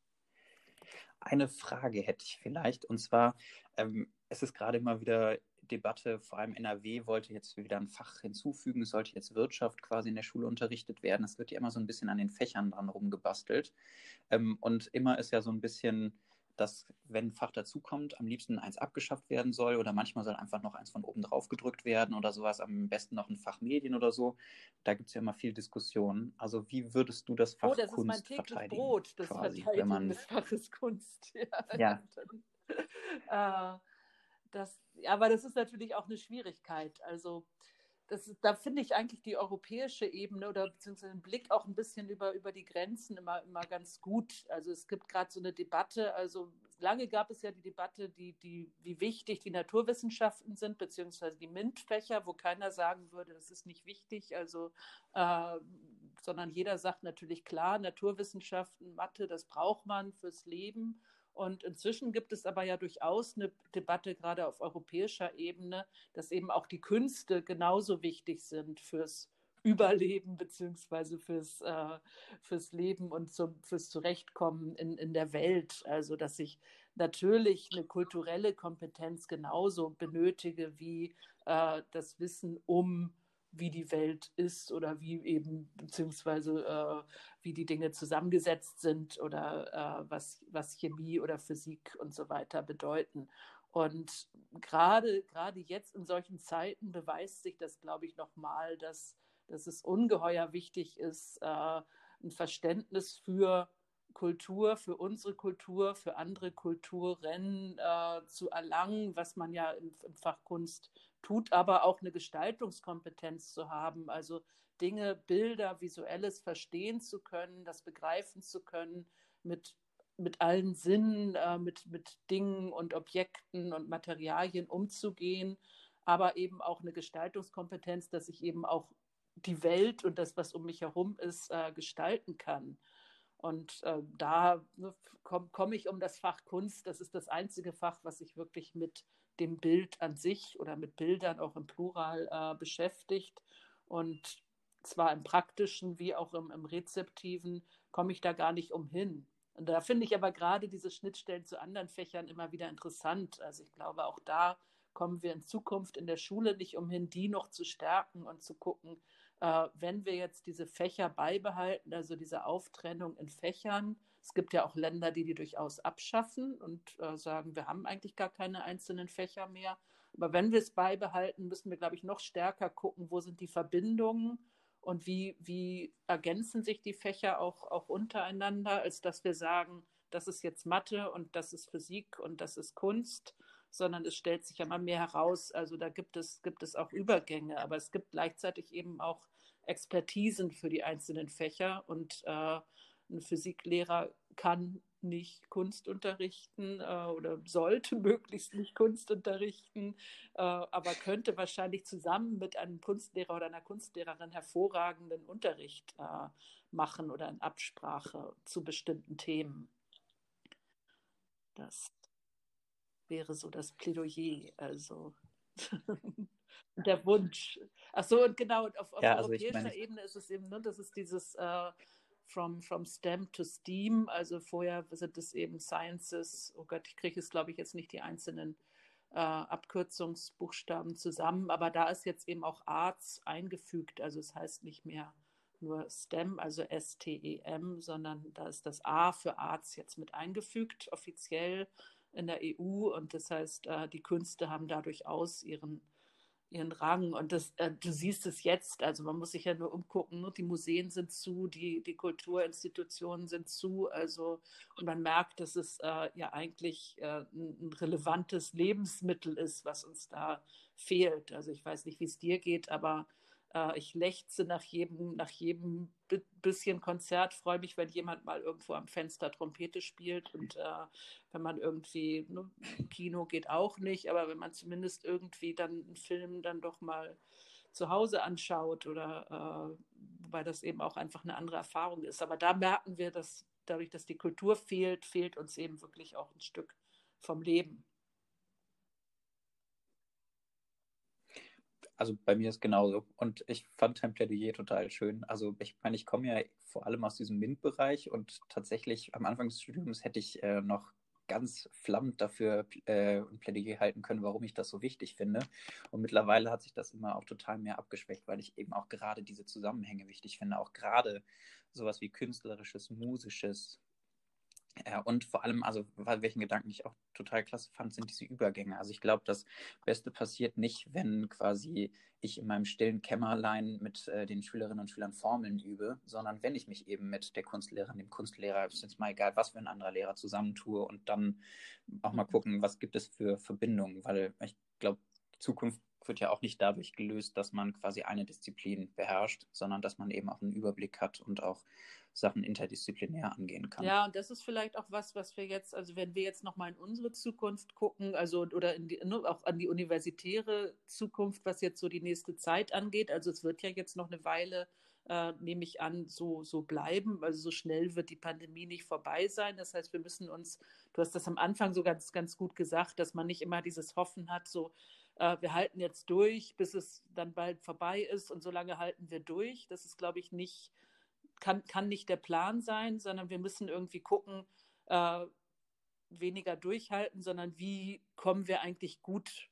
Eine Frage hätte ich vielleicht, und zwar, ähm, es ist gerade immer wieder Debatte, vor allem NRW wollte jetzt wieder ein Fach hinzufügen, es sollte jetzt Wirtschaft quasi in der Schule unterrichtet werden. Es wird ja immer so ein bisschen an den Fächern dran rumgebastelt. Ähm, und immer ist ja so ein bisschen dass, wenn ein Fach dazukommt, am liebsten eins abgeschafft werden soll oder manchmal soll einfach noch eins von oben drauf gedrückt werden oder sowas, am besten noch ein Fach Medien oder so. Da gibt es ja immer viel Diskussion. Also wie würdest du das Fach oh, das Kunst ist mein verteidigen? Brot, das quasi, Verteidigen man... des Faches Kunst. Ja. ja. <laughs> das, aber das ist natürlich auch eine Schwierigkeit. Also das, da finde ich eigentlich die europäische Ebene oder beziehungsweise den Blick auch ein bisschen über, über die Grenzen immer, immer ganz gut. Also es gibt gerade so eine Debatte, also lange gab es ja die Debatte, die, die, wie wichtig die Naturwissenschaften sind, beziehungsweise die MINT-Fächer, wo keiner sagen würde, das ist nicht wichtig, also äh, sondern jeder sagt natürlich klar, Naturwissenschaften, Mathe, das braucht man fürs Leben. Und inzwischen gibt es aber ja durchaus eine Debatte, gerade auf europäischer Ebene, dass eben auch die Künste genauso wichtig sind fürs Überleben beziehungsweise fürs, äh, fürs Leben und zum, fürs Zurechtkommen in, in der Welt. Also dass ich natürlich eine kulturelle Kompetenz genauso benötige wie äh, das Wissen um wie die Welt ist oder wie eben, beziehungsweise äh, wie die Dinge zusammengesetzt sind oder äh, was, was Chemie oder Physik und so weiter bedeuten. Und gerade, gerade jetzt in solchen Zeiten beweist sich das, glaube ich, nochmal, dass, dass es ungeheuer wichtig ist, äh, ein Verständnis für Kultur, für unsere Kultur, für andere Kulturen äh, zu erlangen, was man ja im, im Fach Kunst tut, aber auch eine Gestaltungskompetenz zu haben, also Dinge, Bilder, Visuelles verstehen zu können, das begreifen zu können, mit, mit allen Sinnen, äh, mit, mit Dingen und Objekten und Materialien umzugehen, aber eben auch eine Gestaltungskompetenz, dass ich eben auch die Welt und das, was um mich herum ist, äh, gestalten kann. Und äh, da ne, komme komm ich um das Fach Kunst. Das ist das einzige Fach, was sich wirklich mit dem Bild an sich oder mit Bildern auch im Plural äh, beschäftigt. Und zwar im praktischen wie auch im, im rezeptiven komme ich da gar nicht umhin. Und da finde ich aber gerade diese Schnittstellen zu anderen Fächern immer wieder interessant. Also ich glaube, auch da kommen wir in Zukunft in der Schule nicht umhin, die noch zu stärken und zu gucken, äh, wenn wir jetzt diese Fächer beibehalten, also diese Auftrennung in Fächern, es gibt ja auch Länder, die die durchaus abschaffen und äh, sagen, wir haben eigentlich gar keine einzelnen Fächer mehr. Aber wenn wir es beibehalten, müssen wir, glaube ich, noch stärker gucken, wo sind die Verbindungen und wie, wie ergänzen sich die Fächer auch, auch untereinander, als dass wir sagen, das ist jetzt Mathe und das ist Physik und das ist Kunst, sondern es stellt sich ja immer mehr heraus. Also da gibt es, gibt es auch Übergänge, aber es gibt gleichzeitig eben auch Expertisen für die einzelnen Fächer und äh, ein Physiklehrer kann nicht Kunst unterrichten äh, oder sollte <laughs> möglichst nicht Kunst unterrichten, äh, aber könnte wahrscheinlich zusammen mit einem Kunstlehrer oder einer Kunstlehrerin hervorragenden Unterricht äh, machen oder in Absprache zu bestimmten Themen. Das wäre so das Plädoyer, also <laughs> der Wunsch. Ach so, und genau, auf, auf ja, also europäischer meine... Ebene ist es eben, ne, das ist dieses äh, from, from STEM to STEAM, also vorher sind es eben Sciences, oh Gott, ich kriege es, glaube ich, jetzt nicht die einzelnen äh, Abkürzungsbuchstaben zusammen, aber da ist jetzt eben auch Arts eingefügt, also es heißt nicht mehr nur STEM, also S-T-E-M, sondern da ist das A für Arts jetzt mit eingefügt, offiziell in der EU und das heißt, äh, die Künste haben da durchaus ihren ihren Rang. Und das, äh, du siehst es jetzt, also man muss sich ja nur umgucken, ne? die Museen sind zu, die, die Kulturinstitutionen sind zu, also und man merkt, dass es äh, ja eigentlich äh, ein, relevantes Lebensmittel ist, was uns da fehlt. Also ich weiß nicht, wie es dir geht, aber ich lechze nach jedem, nach jedem bisschen Konzert, freue mich, wenn jemand mal irgendwo am Fenster Trompete spielt und äh, wenn man irgendwie, ne, Kino geht auch nicht, aber wenn man zumindest irgendwie dann einen Film dann doch mal zu Hause anschaut oder äh, wobei das eben auch einfach eine andere Erfahrung ist. Aber da merken wir, dass dadurch, dass die Kultur fehlt, fehlt uns eben wirklich auch ein Stück vom Leben. Also bei mir ist genauso. Und ich fand dein Plädoyer total schön. Also ich meine, ich komme ja vor allem aus diesem MINT-Bereich und tatsächlich am Anfang des Studiums hätte ich äh, noch ganz flammend dafür äh, ein Plädoyer halten können, warum ich das so wichtig finde. Und mittlerweile hat sich das immer auch total mehr abgeschwächt, weil ich eben auch gerade diese Zusammenhänge wichtig finde, auch gerade sowas wie künstlerisches, musisches, ja, und vor allem, also welchen Gedanken ich auch total klasse fand, sind diese Übergänge. Also ich glaube, das Beste passiert nicht, wenn quasi ich in meinem stillen Kämmerlein mit äh, den Schülerinnen und Schülern Formeln übe, sondern wenn ich mich eben mit der Kunstlehrerin, dem Kunstlehrer, ist jetzt mal egal, was für ein anderer Lehrer zusammentue und dann auch mal mhm. gucken, was gibt es für Verbindungen, weil ich glaube, Zukunft wird ja auch nicht dadurch gelöst, dass man quasi eine Disziplin beherrscht, sondern dass man eben auch einen Überblick hat und auch Sachen interdisziplinär angehen kann. Ja, und das ist vielleicht auch was, was wir jetzt, also wenn wir jetzt nochmal in unsere Zukunft gucken, also oder die, auch an die universitäre Zukunft, was jetzt so die nächste Zeit angeht, also es wird ja jetzt noch eine Weile äh, nehme ich an, so, so bleiben. Also so schnell wird die Pandemie nicht vorbei sein. Das heißt, wir müssen uns, du hast das am Anfang so ganz, ganz gut gesagt, dass man nicht immer dieses Hoffen hat, so äh, wir halten jetzt durch, bis es dann bald vorbei ist und so lange halten wir durch. Das ist, glaube ich, nicht, kann, kann nicht der Plan sein, sondern wir müssen irgendwie gucken, äh, weniger durchhalten, sondern wie kommen wir eigentlich gut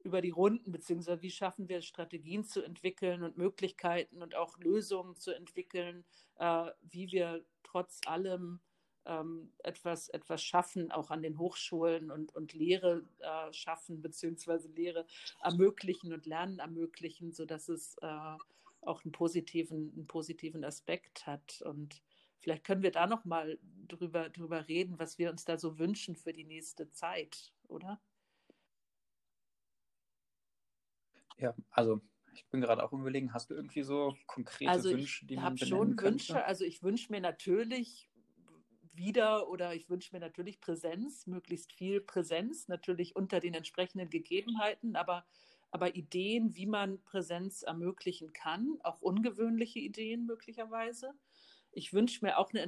über die Runden, beziehungsweise wie schaffen wir Strategien zu entwickeln und Möglichkeiten und auch Lösungen zu entwickeln, äh, wie wir trotz allem ähm, etwas, etwas schaffen, auch an den Hochschulen und, und Lehre äh, schaffen, beziehungsweise Lehre ermöglichen und Lernen ermöglichen, sodass es äh, auch einen positiven, einen positiven Aspekt hat. Und vielleicht können wir da nochmal drüber, drüber reden, was wir uns da so wünschen für die nächste Zeit, oder? Ja, also ich bin gerade auch überlegen, hast du irgendwie so konkrete also Wünsche, die man Ich habe schon Wünsche. Also ich wünsche mir natürlich wieder oder ich wünsche mir natürlich Präsenz, möglichst viel Präsenz, natürlich unter den entsprechenden Gegebenheiten, aber, aber Ideen, wie man Präsenz ermöglichen kann, auch ungewöhnliche Ideen möglicherweise. Ich wünsche mir auch eine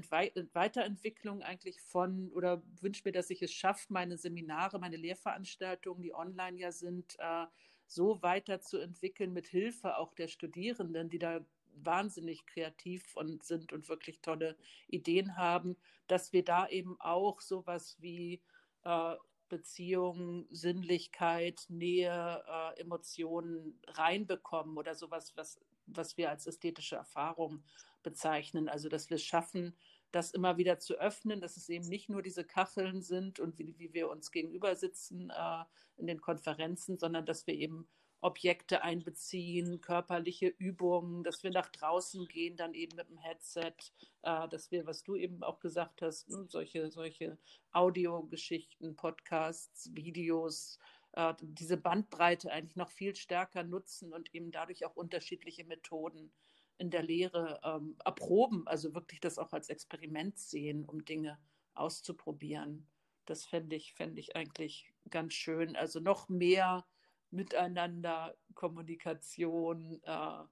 Weiterentwicklung eigentlich von oder wünsche mir, dass ich es schaffe, meine Seminare, meine Lehrveranstaltungen, die online ja sind, äh, so weiterzuentwickeln mit Hilfe auch der Studierenden, die da wahnsinnig kreativ und sind und wirklich tolle Ideen haben, dass wir da eben auch sowas wie äh, Beziehung, Sinnlichkeit, Nähe, äh, Emotionen reinbekommen oder sowas, was, was wir als ästhetische Erfahrung bezeichnen. Also, dass wir es schaffen, das immer wieder zu öffnen, dass es eben nicht nur diese Kacheln sind und wie, wie wir uns gegenüber sitzen äh, in den Konferenzen, sondern dass wir eben Objekte einbeziehen, körperliche Übungen, dass wir nach draußen gehen, dann eben mit dem Headset, äh, dass wir, was du eben auch gesagt hast, ne, solche, solche Audiogeschichten, Podcasts, Videos, äh, diese Bandbreite eigentlich noch viel stärker nutzen und eben dadurch auch unterschiedliche Methoden in der Lehre ähm, erproben, also wirklich das auch als Experiment sehen, um Dinge auszuprobieren. Das fände ich, fänd ich eigentlich ganz schön. Also noch mehr Miteinander, Kommunikation, äh,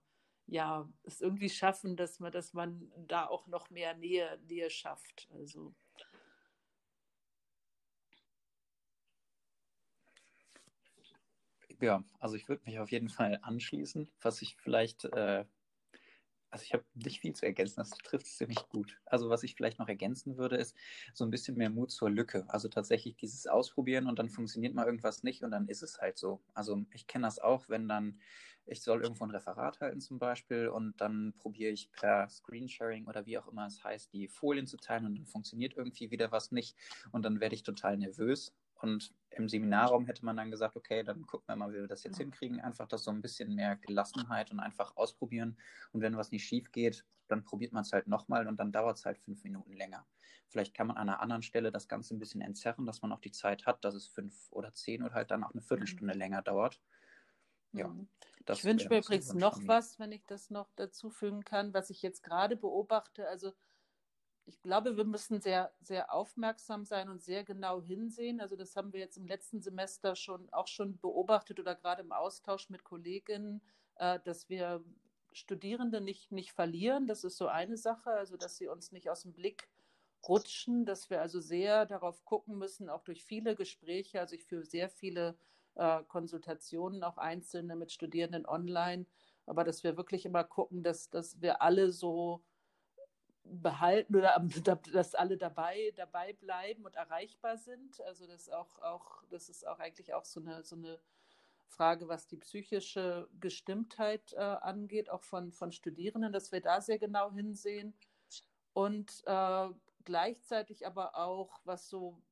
ja, es irgendwie schaffen, dass man, dass man da auch noch mehr Nähe, Nähe schafft. Also. Ja, also ich würde mich auf jeden Fall anschließen. Was ich vielleicht äh, also ich habe nicht viel zu ergänzen, das trifft es ziemlich gut. Also was ich vielleicht noch ergänzen würde, ist so ein bisschen mehr Mut zur Lücke. Also tatsächlich dieses Ausprobieren und dann funktioniert mal irgendwas nicht und dann ist es halt so. Also ich kenne das auch, wenn dann, ich soll irgendwo ein Referat halten zum Beispiel und dann probiere ich per Screensharing oder wie auch immer es heißt, die Folien zu teilen und dann funktioniert irgendwie wieder was nicht und dann werde ich total nervös und im Seminarraum hätte man dann gesagt, okay, dann gucken wir mal, wie wir das jetzt hinkriegen. Einfach das so ein bisschen mehr Gelassenheit und einfach ausprobieren. Und wenn was nicht schief geht, dann probiert man es halt nochmal und dann dauert es halt fünf Minuten länger. Vielleicht kann man an einer anderen Stelle das Ganze ein bisschen entzerren, dass man auch die Zeit hat, dass es fünf oder zehn oder halt dann auch eine Viertelstunde mhm. länger dauert. Ja, mhm. ich wünsche mir übrigens noch was, wenn ich das noch dazu fügen kann, was ich jetzt gerade beobachte. Also ich glaube, wir müssen sehr, sehr aufmerksam sein und sehr genau hinsehen. Also das haben wir jetzt im letzten Semester schon auch schon beobachtet oder gerade im Austausch mit Kolleginnen, äh, dass wir Studierende nicht, nicht verlieren. Das ist so eine Sache, also dass sie uns nicht aus dem Blick rutschen, dass wir also sehr darauf gucken müssen, auch durch viele Gespräche. Also ich führe sehr viele äh, Konsultationen, auch einzelne mit Studierenden online, aber dass wir wirklich immer gucken, dass, dass wir alle so behalten oder dass alle dabei, dabei bleiben und erreichbar sind. Also das auch, auch, das ist auch eigentlich auch so eine, so eine Frage, was die psychische Gestimmtheit äh, angeht, auch von, von Studierenden, dass wir da sehr genau hinsehen. Und äh, gleichzeitig aber auch, was so,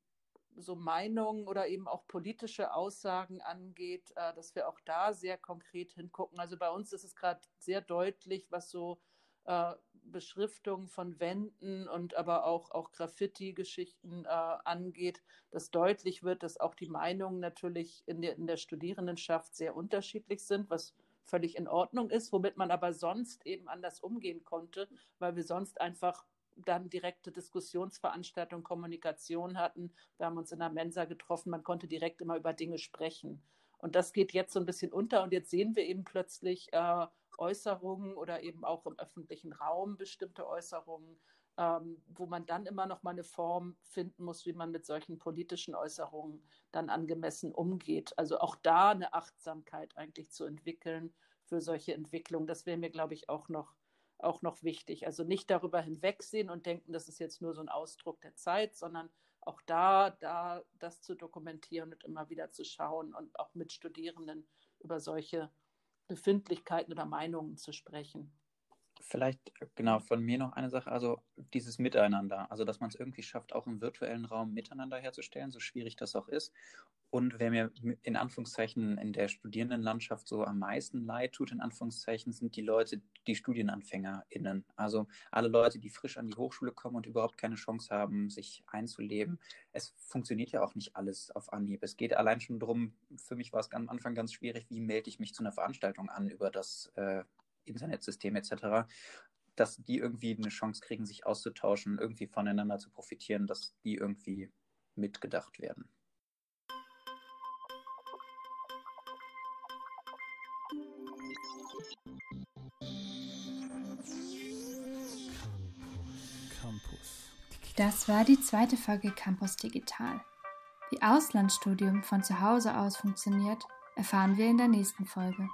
so Meinungen oder eben auch politische Aussagen angeht, äh, dass wir auch da sehr konkret hingucken. Also bei uns ist es gerade sehr deutlich, was so äh, Beschriftung von Wänden und aber auch, auch Graffiti-Geschichten äh, angeht, dass deutlich wird, dass auch die Meinungen natürlich in der, in der Studierendenschaft sehr unterschiedlich sind, was völlig in Ordnung ist, womit man aber sonst eben anders umgehen konnte, weil wir sonst einfach dann direkte Diskussionsveranstaltungen, Kommunikation hatten. Wir haben uns in der Mensa getroffen, man konnte direkt immer über Dinge sprechen. Und das geht jetzt so ein bisschen unter und jetzt sehen wir eben plötzlich, äh, Äußerungen oder eben auch im öffentlichen Raum bestimmte Äußerungen, ähm, wo man dann immer noch mal eine Form finden muss, wie man mit solchen politischen Äußerungen dann angemessen umgeht. Also auch da eine Achtsamkeit eigentlich zu entwickeln für solche Entwicklungen. Das wäre mir, glaube ich, auch noch, auch noch wichtig. Also nicht darüber hinwegsehen und denken, das ist jetzt nur so ein Ausdruck der Zeit, sondern auch da, da das zu dokumentieren und immer wieder zu schauen und auch mit Studierenden über solche Befindlichkeiten oder Meinungen zu sprechen. Vielleicht genau von mir noch eine Sache, also dieses Miteinander, also dass man es irgendwie schafft, auch im virtuellen Raum miteinander herzustellen, so schwierig das auch ist. Und wer mir in Anführungszeichen in der Studierendenlandschaft so am meisten leid tut, in Anführungszeichen, sind die Leute, die StudienanfängerInnen. Also alle Leute, die frisch an die Hochschule kommen und überhaupt keine Chance haben, sich einzuleben. Es funktioniert ja auch nicht alles auf Anhieb. Es geht allein schon darum, für mich war es am Anfang ganz schwierig, wie melde ich mich zu einer Veranstaltung an über das äh, Internetsystem etc., dass die irgendwie eine Chance kriegen, sich auszutauschen, irgendwie voneinander zu profitieren, dass die irgendwie mitgedacht werden. Das war die zweite Folge Campus Digital. Wie Auslandsstudium von zu Hause aus funktioniert, erfahren wir in der nächsten Folge.